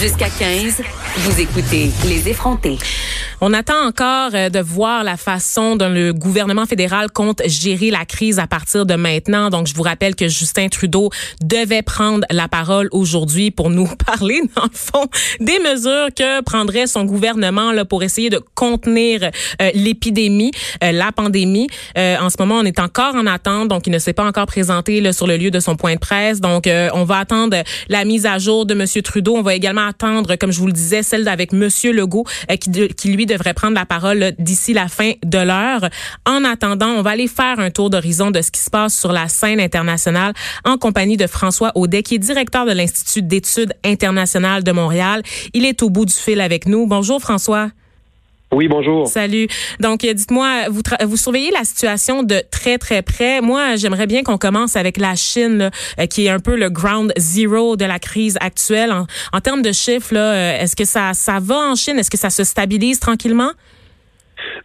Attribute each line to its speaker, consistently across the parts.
Speaker 1: Jusqu'à 15, vous écoutez Les effrontés.
Speaker 2: On attend encore euh, de voir la façon dont le gouvernement fédéral compte gérer la crise à partir de maintenant. Donc, je vous rappelle que Justin Trudeau devait prendre la parole aujourd'hui pour nous parler, dans le fond, des mesures que prendrait son gouvernement là, pour essayer de contenir euh, l'épidémie, euh, la pandémie. en ce moment, on est encore en attente, donc il ne s'est pas encore présenté là, sur le lieu de son point de presse. Donc, on va attendre la mise à jour de M. Trudeau. On va également attendre, comme je vous le disais, celle avec M. Legault, qui lui devrait prendre la parole d'ici la fin de l'heure. En attendant, on va aller faire un tour d'horizon de ce qui se passe sur la scène internationale en compagnie de François Audet, qui est directeur de l'Institut d'études internationales de Montréal. Il est au bout du fil avec nous. Bonjour François.
Speaker 3: Oui, bonjour.
Speaker 2: Salut. Donc, euh, dites-moi, vous, vous surveillez la situation de très, très près. Moi, j'aimerais bien qu'on commence avec la Chine, euh, qui est un peu le ground zero de la crise actuelle. En, en termes de chiffres, euh, est-ce que ça, ça va en Chine? Est-ce que ça se stabilise tranquillement?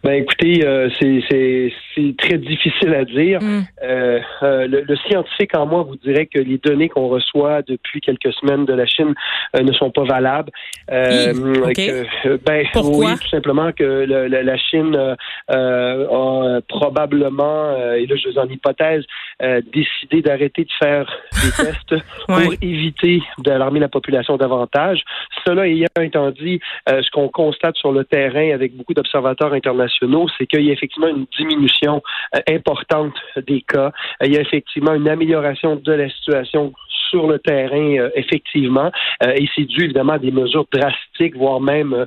Speaker 3: Ben écoutez, euh, c'est très difficile à dire. Mm. Euh, euh, le, scientifique en moi vous dirait que les données qu'on reçoit depuis quelques semaines de la Chine ne sont pas valables.
Speaker 2: ben, Pourquoi?
Speaker 3: Oui, tout simplement que la Chine a probablement, et là je suis en hypothèse, décidé d'arrêter de faire des tests pour éviter d'alarmer la population davantage. Cela ayant étant dit, ce qu'on constate sur le terrain avec beaucoup d'observateurs internationaux, c'est qu'il y a effectivement une diminution euh, importante des cas. Euh, il y a effectivement une amélioration de la situation sur le terrain, euh, effectivement. et c'est dû évidemment à des mesures drastiques, voire même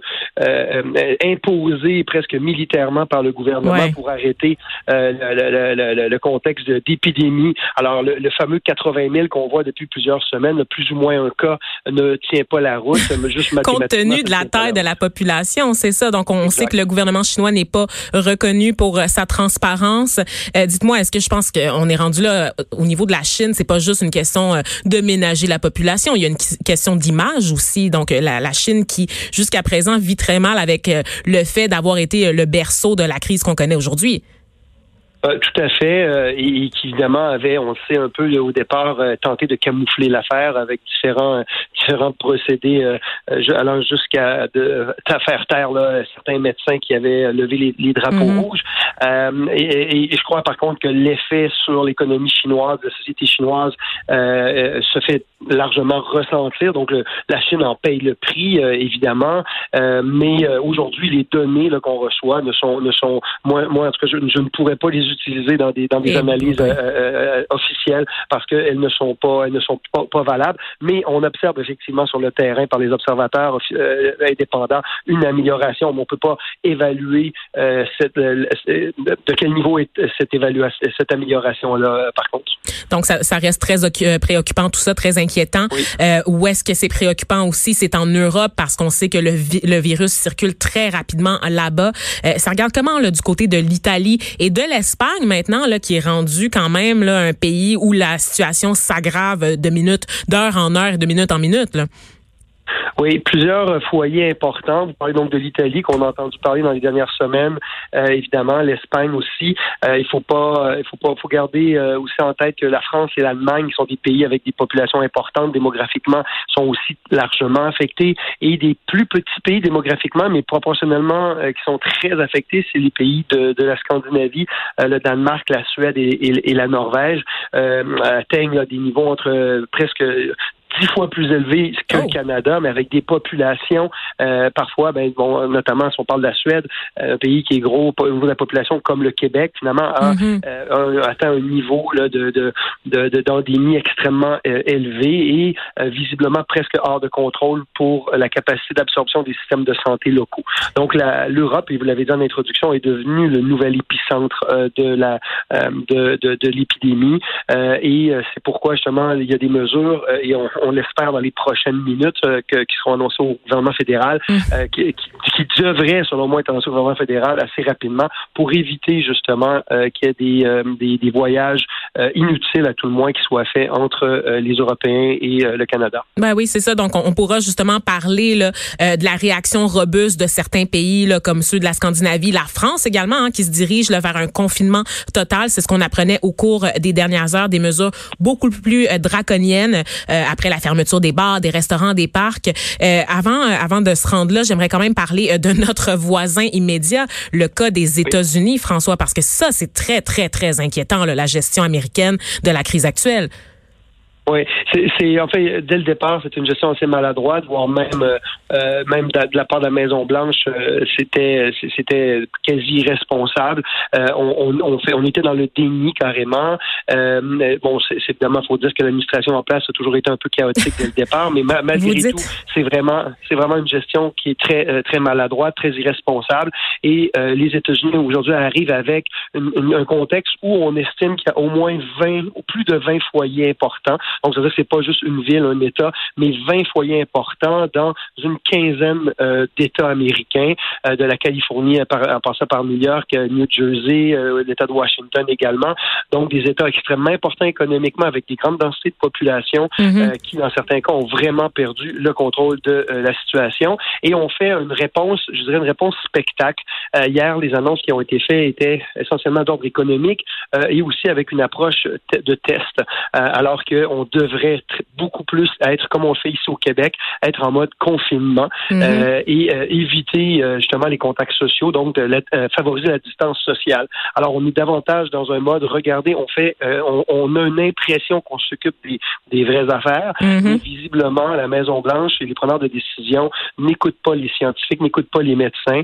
Speaker 3: imposées presque militairement par le gouvernement pour arrêter le, contexte d'épidémie. Alors, le, fameux 80 000 qu'on voit depuis plusieurs semaines, plus ou moins un cas ne tient pas la route.
Speaker 2: Juste Compte tenu de la taille de la population, c'est ça. Donc, on sait que le gouvernement chinois n'est pas reconnu pour euh, sa transparence. Euh, dites-moi, est-ce que je pense qu'on est rendu là euh, au niveau de la Chine, c'est pas juste une question de ménager la population, il y a une question d'image aussi. Donc la, la, Chine qui jusqu'à présent vit très mal avec le fait d'avoir été le berceau de la crise qu'on connaît aujourd'hui.
Speaker 3: Euh, tout à fait, euh, et, qui évidemment avait, on le sait un peu au départ, euh, tenté de camoufler l'affaire avec différents différents procédés allant jusqu'à faire taire là, certains médecins qui avaient levé les, drapeaux mhm. rouges. Et, je crois par contre que l'effet sur l'économie chinoise, la société chinoise, se fait largement ressentir. Donc la Chine en paye le prix, évidemment, mais aujourd'hui les données qu'on reçoit ne sont ne sont moi, moi en tout cas je, je ne pourrais pas les utilisées dans des dans des analyses euh, euh, officielles parce qu'elles ne sont pas elles ne sont pas, pas, valables. Mais on observe effectivement sur le terrain par les observateurs euh, indépendants une amélioration. Mais on peut pas évaluer cette, de quel niveau est cette évaluation cette amélioration là par contre.
Speaker 2: Donc ça, ça reste très préoccupant tout ça, très inquiétant. où est-ce que c'est préoccupant aussi, c'est en Europe parce qu'on sait que le, le virus circule très rapidement là-bas. ça regarde comment là du côté de l'Italie et de l'Espagne? Maintenant, là, qui est rendu quand même un pays où la situation s'aggrave de minute, d'heure en heure, de minute en minute. Là.
Speaker 3: Oui, plusieurs foyers importants. Vous parlez donc de l'Italie qu'on a entendu parler dans les dernières semaines. Euh, évidemment, l'Espagne aussi. Euh, il faut pas, euh, il faut pas, faut garder aussi en tête que la France et l'Allemagne sont des pays avec des populations importantes démographiquement, sont aussi largement affectés. Et des plus petits pays démographiquement, mais proportionnellement qui sont très affectés, c'est les pays de, de la Scandinavie, le Danemark, la Suède et, et, la Norvège atteignent des niveaux entre presque dix fois plus élevé que le oh. Canada, mais avec des populations euh, parfois, ben, bon, notamment si on parle de la Suède, euh, un pays qui est gros au niveau de la population comme le Québec, finalement, a, mm-hmm. euh, atteint un niveau là, de, de, d'endémie extrêmement élevé et visiblement presque hors de contrôle pour la capacité d'absorption des systèmes de santé locaux. Donc l'Europe, et vous l'avez dit en introduction, est devenue le nouvel épicentre de la de, de, l'épidémie et c'est pourquoi justement il y a des mesures et on on l'espère dans les prochaines minutes, qui seront annoncées au gouvernement fédéral, mm. qui, qui, devrait, selon moi, être annoncées au gouvernement fédéral assez rapidement pour éviter justement qu'il y ait des, des, des voyages inutiles à tout le moins qui soient faits entre les Européens et le Canada.
Speaker 2: Ben oui, c'est ça. Donc, on, pourra justement parler là, de la réaction robuste de certains pays là, comme ceux de la Scandinavie, la France également, hein, qui se dirige là, vers un confinement total. C'est ce qu'on apprenait au cours des dernières heures, des mesures beaucoup plus euh, draconiennes euh, après la fermeture des bars, des restaurants, des parcs. Euh, avant, avant de se rendre là, j'aimerais quand même parler de notre voisin immédiat, le cas des États-Unis, François, parce que ça, c'est très, très, très inquiétant, là, la gestion américaine de la crise actuelle.
Speaker 3: Oui, c'est en fait dès le départ, c'est une gestion assez maladroite, voire même euh, euh même de, la part de la Maison Blanche, euh, c'était c'était quasi irresponsable. Euh, on, on, fait, on était dans le déni carrément. bon, c'est évidemment, faut dire que l'administration en place a toujours été un peu chaotique dès le départ, mais malgré tout, c'est vraiment c'est vraiment une gestion qui est très très maladroite, très irresponsable. Et les États-Unis aujourd'hui arrivent avec un contexte où on estime qu'il y a au moins 20 ou plus de 20 foyers importants donc, ça veut dire que c'est pas juste une ville, un État, mais 20 foyers importants dans une quinzaine euh, d'États américains, euh, de la Californie en passant par New York, euh, New Jersey, l'État de Washington également. Donc, des États extrêmement importants économiquement avec des grandes densités de population mm-hmm. qui, dans certains cas, ont vraiment perdu le contrôle de la situation. Et on fait une réponse, je dirais une réponse spectacle. hier, les annonces qui ont été faites étaient essentiellement d'ordre économique et aussi avec une approche de test, alors qu'on devrait beaucoup plus être comme on fait ici au Québec, être en mode confinement mhm. euh, et euh, éviter euh, justement les contacts sociaux, donc de favoriser la distance sociale. Alors on est davantage dans un mode regardez, on fait, on, a une impression qu'on s'occupe des, vraies affaires, mhm. mais visiblement la Maison Blanche et les preneurs de décision n'écoutent pas les scientifiques, n'écoutent pas les médecins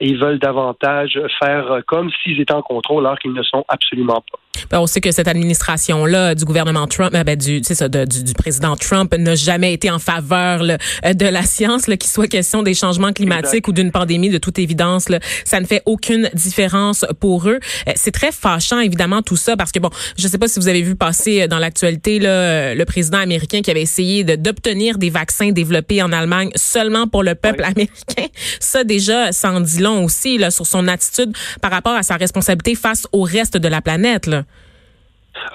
Speaker 3: et veulent davantage faire comme s'ils étaient en contrôle alors qu'ils ne sont absolument pas.
Speaker 2: Ben, on sait que cette administration-là du gouvernement Trump, ben, du, ça, du, du, président Trump n'a jamais été en faveur là, de la science, qu'il soit question des changements climatiques ou d'une pandémie. De toute évidence, là, ça ne fait aucune différence pour eux. Euh, c'est très fâchant, évidemment, tout ça, parce que bon, je ne sais pas si vous avez vu passer dans l'actualité là, le président américain qui avait essayé d'obtenir des vaccins développés en Allemagne seulement pour le peuple américain. Ça déjà, ça en dit long aussi là, sur son attitude par rapport à sa responsabilité face au reste de la planète. Là.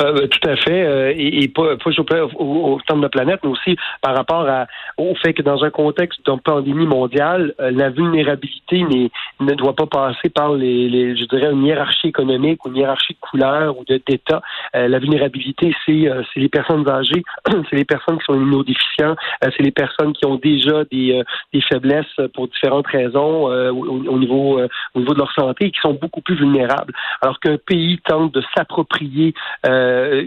Speaker 3: Euh, tout à fait, euh, et, et, pas, pas au, au, de planète, mais aussi par rapport à, au fait que dans un contexte d'une pandémie mondiale, euh, la vulnérabilité ne doit pas passer par les, les, je dirais, une hiérarchie économique ou une hiérarchie de couleur ou d'État. la vulnérabilité, c'est c'est les personnes âgées, c'est les personnes qui sont immunodéficients, c'est les personnes qui ont déjà des, des faiblesses pour différentes raisons au, niveau au niveau de leur santé et qui sont beaucoup plus vulnérables. Alors qu'un pays tente de s'approprier euh,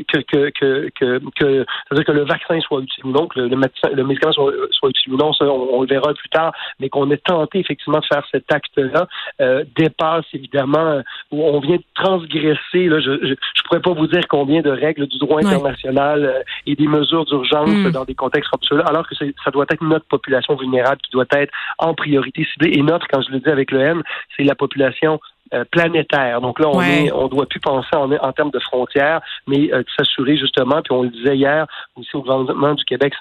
Speaker 3: que, que, que, que, que c'est-à-dire que le vaccin soit utile ou non, que le, le, médicament soit, soit, utile ou non, ça, on, le verra plus tard, mais qu'on ait tenté effectivement de faire cet acte-là euh, dépasse évidemment où on vient de transgresser. Là, je, je, pourrais pas vous dire combien de règles du droit international euh, et des mesures d'urgence hmm. dans des contextes ceux-là, alors que ça doit être notre population vulnérable qui doit être en priorité ciblée. Et notre, quand je le dis avec le M, c'est la population euh, planétaire. Donc là, on est, on doit plus penser en, en termes de frontières, mais euh, s'assurer justement, puis on le disait hier aussi au gouvernement du Québec,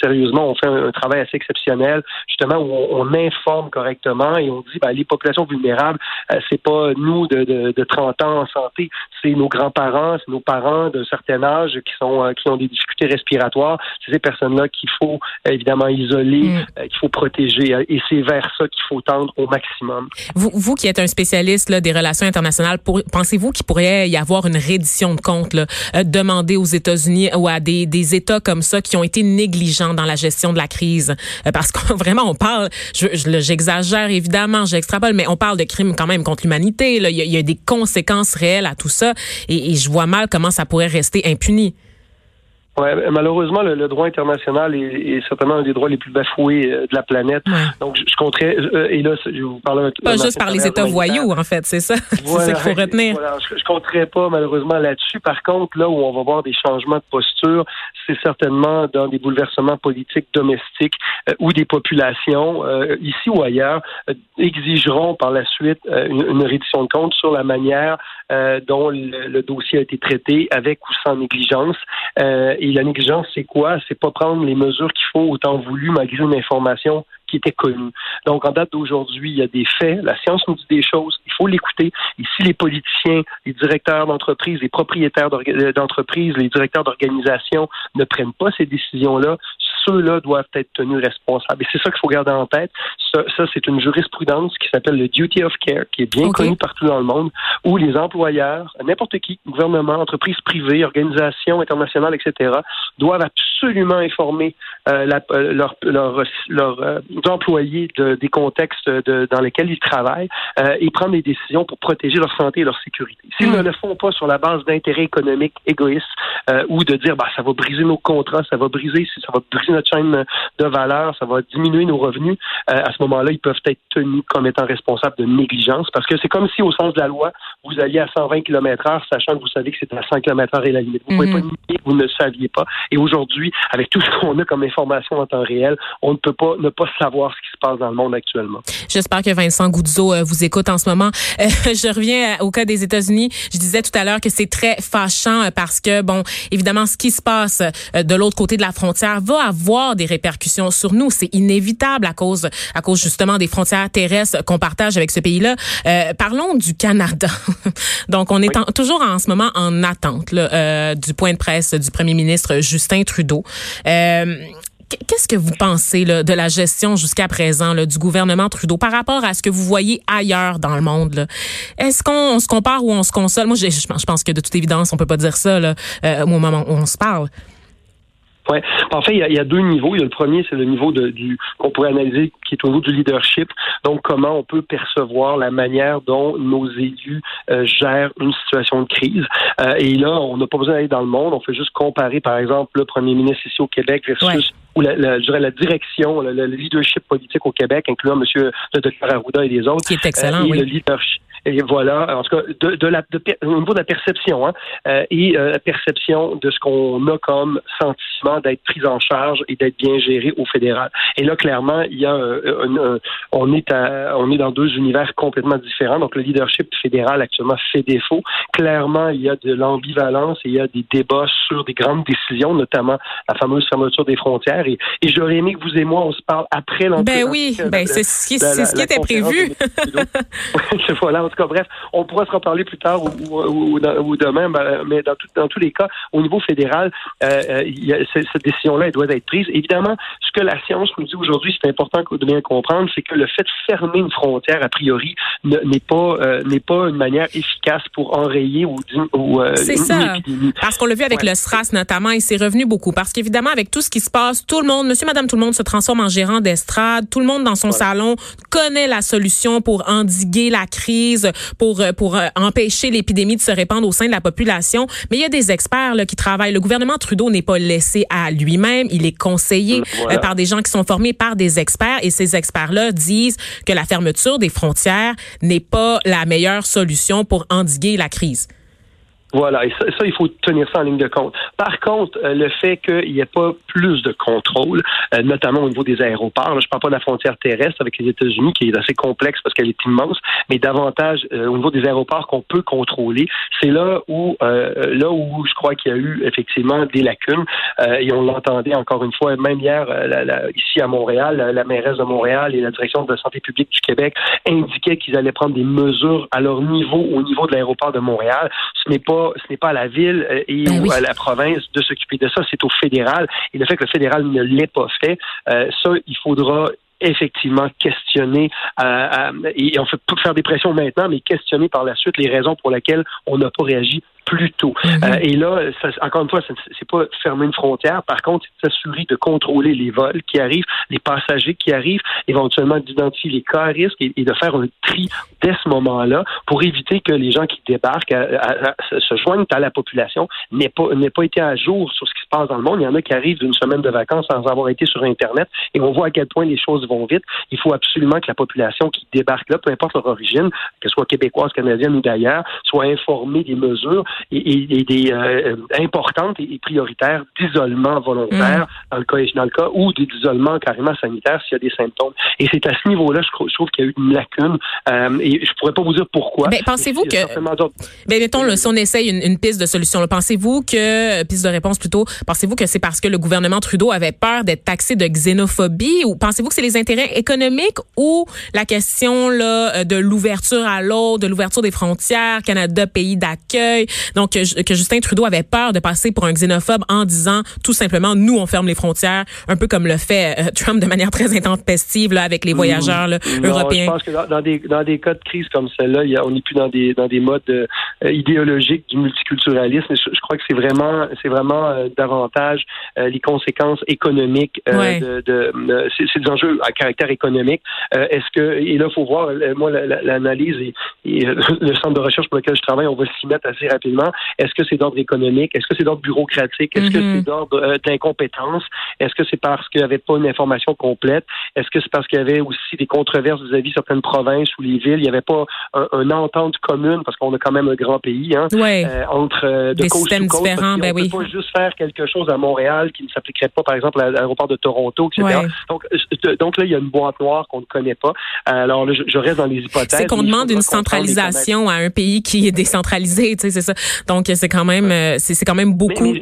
Speaker 3: sérieusement, on fait un, travail assez exceptionnel, justement où on, informe correctement et on dit, ben, les populations vulnérables, euh, c'est pas nous de, de, de, 30 ans en santé, c'est nos grands-parents, c'est nos parents d'un certain âge qui sont euh, qui ont des difficultés respiratoires. C'est ces personnes-là qu'il faut évidemment isoler, mm. qu'il faut protéger, et c'est vers ça qu'il faut tendre au maximum.
Speaker 2: Vous, vous qui êtes un spécialiste des relations internationales, pensez-vous qu'il pourrait y avoir une reddition de comptes là, euh, demandée aux États-Unis ou à des, des États comme ça qui ont été négligents dans la gestion de la crise? Euh, parce que vraiment, on parle, j'exagère je, évidemment, j'extrapole, mais on parle de crimes quand même contre l'humanité. Il, il, y a des conséquences réelles à tout ça et je vois mal comment ça pourrait rester impuni.
Speaker 3: Ouais, malheureusement, le, droit international est, certainement un des droits les plus bafoués euh, de la planète. Donc, je, je compterais, euh, et là, je vous parle
Speaker 2: Pas juste par les États voyous, en fait, c'est ça. c'est ça qu'il faut retenir.
Speaker 3: Voilà, je, je compterais pas, malheureusement, là-dessus. Par contre, là où on va voir des changements de posture, c'est certainement dans des bouleversements politiques domestiques euh, où des populations, ici ou ailleurs, exigeront par la suite une, une, reddition de compte sur la manière dont le, dossier a été traité, avec ou sans négligence et la négligence, c'est quoi? C'est pas prendre les mesures qu'il faut autant voulu malgré une information qui était connue. Donc, en date d'aujourd'hui, il y a des faits, la science nous dit des choses, il faut l'écouter. Et si les politiciens, les directeurs d'entreprise, les propriétaires d'entreprise, les directeurs d'organisation ne prennent pas ces décisions-là, ceux-là doivent être tenus responsables. Et c'est ça qu'il faut garder en tête. Ça, c'est une jurisprudence qui s'appelle le duty of care, qui est bien connue partout dans le monde, où les employeurs, n'importe qui, gouvernement, entreprises privées, organisations internationales, etc., doivent absolument informer euh, euh, leurs leur, euh, employés des contextes dans lesquels ils travaillent et prendre des décisions pour protéger leur santé et leur sécurité. S'ils hmm. ne le font pas sur la base d'intérêts économiques égoïstes ou de dire bah ça va briser nos contrats, ça va briser, ça va briser notre chaîne de valeur, ça va diminuer nos revenus, à ce moment-là, ils peuvent être tenus comme étant responsables de négligence parce que c'est comme si au sens de la loi, vous alliez à 120 km heure, sachant que vous savez que c'est à 100 km heure et la limite. Vous ne pouvez pas nier que vous ne saviez pas. Et aujourd'hui, avec tout ce qu'on a comme information en temps réel, on ne peut pas ne pas savoir ce qui se passe dans le monde actuellement.
Speaker 2: J'espère que Vincent Goudzo euh, vous écoute en ce moment. Euh, je reviens au cas des États-Unis. Je disais tout à l'heure que c'est très fâchant euh, parce que, bon, évidemment, ce qui se passe de l'autre côté de la frontière va avoir des répercussions sur nous. C'est inévitable à cause, à cause justement des frontières terrestres qu'on partage avec ce pays-là. parlons du Canada. Donc, on est toujours en ce moment en attente là, du point de presse du premier ministre Justin Trudeau. Euh, qu'est-ce que vous pensez de la gestion jusqu'à présent du gouvernement Trudeau par rapport à ce que vous voyez ailleurs dans le monde? Est-ce qu'on se compare ou on se console? Moi, je, je, pense que de toute évidence, on peut pas dire ça là, euh, au moment où on se parle.
Speaker 3: Ouais. En fait, il y, a, deux niveaux. Il y a le premier, c'est le niveau de, du qu'on pourrait analyser, qui est au niveau du leadership. Donc, comment on peut percevoir la manière dont nos élus euh, gèrent une situation de crise. Euh, et là, on n'a pas besoin d'aller dans le monde. On fait juste comparer, par exemple, le premier ministre ici au Québec versus ou la, la, je dirais la direction, le, leadership politique au Québec, incluant M. le Dr. Arruda et les autres.
Speaker 2: Qui est excellent, euh, oui.
Speaker 3: Le leadership, et voilà, en tout cas, de, de la, de, au niveau de la perception, hein, euh, et euh, la perception de ce qu'on a comme sentiment d'être pris en charge et d'être bien géré au fédéral. Et là, clairement, il y a euh, on est à, on est dans deux univers complètement différents. Donc, le leadership fédéral actuellement fait défaut. Clairement, il y a de l'ambivalence et il y a des débats sur des grandes décisions, notamment la fameuse fermeture des frontières. Et, et j'aurais aimé que vous et moi, on se parle après l'entrée.
Speaker 2: Ben oui, ben c'est ce qui, ce qui était prévu.
Speaker 3: voilà, tout cas, bref, on pourra se reparler plus tard ou, demain, ben, mais dans, dans tous les cas, au niveau fédéral, euh, cette décision-là, elle doit être prise. Évidemment, ce que la science nous dit aujourd'hui, c'est important de bien comprendre, c'est que le fait de fermer une frontière, a priori, n'est pas euh, n'est pas une manière efficace pour enrayer ou, ou
Speaker 2: euh, C'est ça. Parce qu'on l'a vu avec le SRAS notamment, et c'est revenu beaucoup. Parce qu'évidemment, avec tout ce qui se passe, tout le monde, monsieur, madame, tout le monde se transforme en gérant d'estrade. Tout le monde dans son salon connaît la solution pour endiguer la crise pour euh, pour euh, empêcher l'épidémie de se répandre au sein de la population. Mais il y a des experts là, qui travaillent. Le gouvernement Trudeau n'est pas laissé à lui-même. Il est conseillé euh, par des gens qui sont formés par des experts. Et ces experts-là disent que la fermeture des frontières n'est pas la meilleure solution pour endiguer la crise.
Speaker 3: Voilà, et ça, il faut tenir ça en ligne de compte. Par contre, euh, le fait qu'il n'y ait pas plus de contrôle, euh, notamment au niveau des aéroports, je ne parle pas de la frontière terrestre avec les États-Unis, qui est assez complexe parce qu'elle est immense, mais davantage euh, au niveau des aéroports qu'on peut contrôler, c'est là où là où je crois qu'il y a eu effectivement des lacunes, et on l'entendait encore une fois, même hier, ici à Montréal, la, mairesse de Montréal et la direction de la santé publique du Québec indiquaient qu'ils allaient prendre des mesures à leur niveau, au niveau de l'aéroport de Montréal. Ce n'est pas ce n'est pas à la ville euh, et ben à la province de s'occuper de ça, c'est au fédéral. Et le fait que le fédéral ne l'ait pas fait, euh, ça, il faudra effectivement questionner euh, et on fait faire des pressions maintenant, mais questionner par la suite les raisons pour lesquelles on n'a pas réagi plus tôt. Mhm. Euh, et là, encore une fois, c'est pas fermer une frontière. Par contre, c'est s'assurer de contrôler les vols qui arrivent, les passagers qui arrivent, éventuellement d'identifier les cas à risque et, de faire un tri dès ce moment-là pour éviter que les gens qui débarquent se joignent à la population n'aient pas, pas été à jour sur ce qui se passe dans le monde. Il y en a qui arrivent d'une semaine de vacances sans avoir été sur Internet et on voit à quel point les choses vont vite. Il faut absolument que la population qui débarque là, peu importe leur origine, qu'elle soit québécoise, canadienne ou d'ailleurs, soit informée des mesures et, des importantes et, prioritaires d'isolement volontaire mm. dans le cas dans le cas ou d'isolement carrément sanitaire s'il y a des symptômes. Et c'est à ce niveau-là, je, trouve qu'il y a eu une lacune. et je pourrais pas vous dire pourquoi.
Speaker 2: Mais pensez-vous que, ben, mettons, si on essaye une, piste de solution, pensez-vous que, piste de réponse plutôt, pensez-vous que c'est parce que le gouvernement Trudeau avait peur d'être taxé de xénophobie ou pensez-vous que c'est les intérêts économiques ou la question là euh, de l'ouverture à l'autre, de l'ouverture des frontières, Canada pays d'accueil, donc que, Justin Trudeau avait peur de passer pour un xénophobe en disant tout simplement nous on ferme les frontières, un peu comme le fait euh, Trump de manière très intempestive là avec les voyageurs européens.
Speaker 3: Je pense que dans, des dans des cas de crise comme celle-là, on n'est plus dans des dans des modes euh, idéologiques du multiculturalisme. Je, crois que c'est vraiment c'est vraiment davantage les conséquences économiques de, de, c'est des enjeux à caractère économique. Est-ce que et là faut voir moi l'analyse et, le centre de recherche pour lequel je travaille, on va s'y mettre assez rapidement. Est-ce que c'est d'ordre économique? Est-ce que c'est d'ordre bureaucratique? Est-ce que mm-hmm. c'est d'ordre d'incompétence? Est-ce que c'est parce qu'il n'y avait pas une information complète? Est-ce que c'est parce qu'il y avait aussi des controverses vis-à-vis de certaines provinces ou les villes? Il n'y avait pas un, entente commune parce qu'on a quand même un grand pays hein, entre
Speaker 2: de des systèmes différents. Ben
Speaker 3: on
Speaker 2: oui.
Speaker 3: peut pas juste faire quelque chose à Montréal qui ne s'appliquerait pas, par exemple, à l'aéroport de Toronto, etc. Donc, donc là, il y a une boîte noire qu'on ne connaît pas. Alors, là, je, reste dans les hypothèses.
Speaker 2: C'est qu'on demande une centralisation à un pays qui est décentralisé, tu sais, c'est ça. Donc, c'est quand même, euh, c'est quand même beaucoup.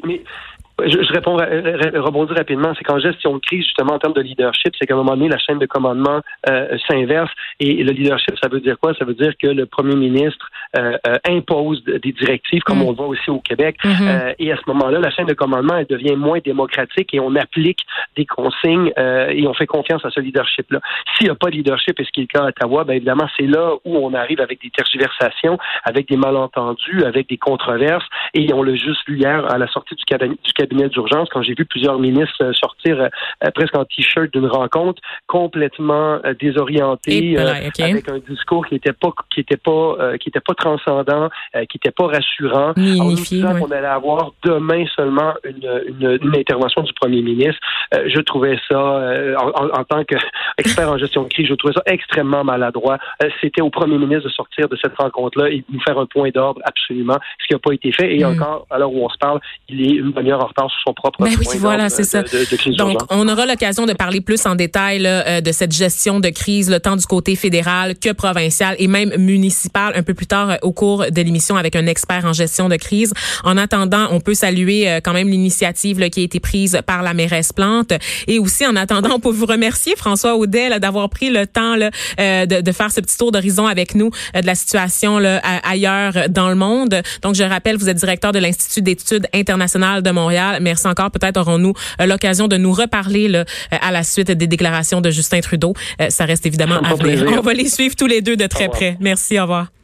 Speaker 3: Je, je réponds, rebondis rapidement. C'est qu'en gestion de crise, justement, en termes de leadership, c'est qu'à un moment donné, la chaîne de commandement euh, s'inverse. Et le leadership, ça veut dire quoi? Ça veut dire que le premier ministre euh, euh, impose des directives, comme mm. on le voit aussi au Québec. Mm-hmm. et à ce moment-là, la chaîne de commandement, elle devient moins démocratique et on applique des consignes et on fait confiance à ce leadership-là. S'il n'y a pas de leadership, et ce qui est le cas à Ottawa, bien évidemment, c'est là où on arrive avec des tergiversations, avec des malentendus, avec des controverses. Et on l'a juste vu hier à la sortie du cabinet, du cabinet d'urgence quand j'ai vu plusieurs ministres euh, sortir euh, presque en t-shirt d'une rencontre complètement euh, désorientés avec un discours qui n'était pas qui était pas qui était pas transcendant, qui n'était pas rassurant.
Speaker 2: en
Speaker 3: qu'on allait avoir demain seulement une, une, intervention du premier ministre. je trouvais ça en, tant qu'expert en gestion de crise, je trouvais ça extrêmement maladroit. C'était au premier ministre de sortir de cette rencontre-là et de nous faire un point d'ordre absolument, ce qui n'a pas été fait. Et mm. encore, à l'heure où on se parle, il est une demi-heure en sur son propre
Speaker 2: ben oui, voilà, c'est ça. Donc, on aura l'occasion de parler plus en détail là, euh, de cette gestion de crise, le tant du côté fédéral que provincial et même municipal un peu plus tard euh, au cours de l'émission avec un expert en gestion de crise. En attendant, on peut saluer euh, quand même l'initiative qui a été prise par la mairesse Plante et aussi en attendant, on peut vous remercier François Audet d'avoir pris le temps là, de, de, faire ce petit tour d'horizon avec nous de la situation là, ailleurs dans le monde. Donc, je rappelle, vous êtes directeur de l'Institut d'études internationales de Montréal. Merci encore. Peut-être aurons-nous euh, l'occasion de nous reparler là, euh, à la suite des déclarations de Justin Trudeau. Euh, ça reste évidemment à venir. On va les suivre tous les deux de très près. Merci. Au revoir.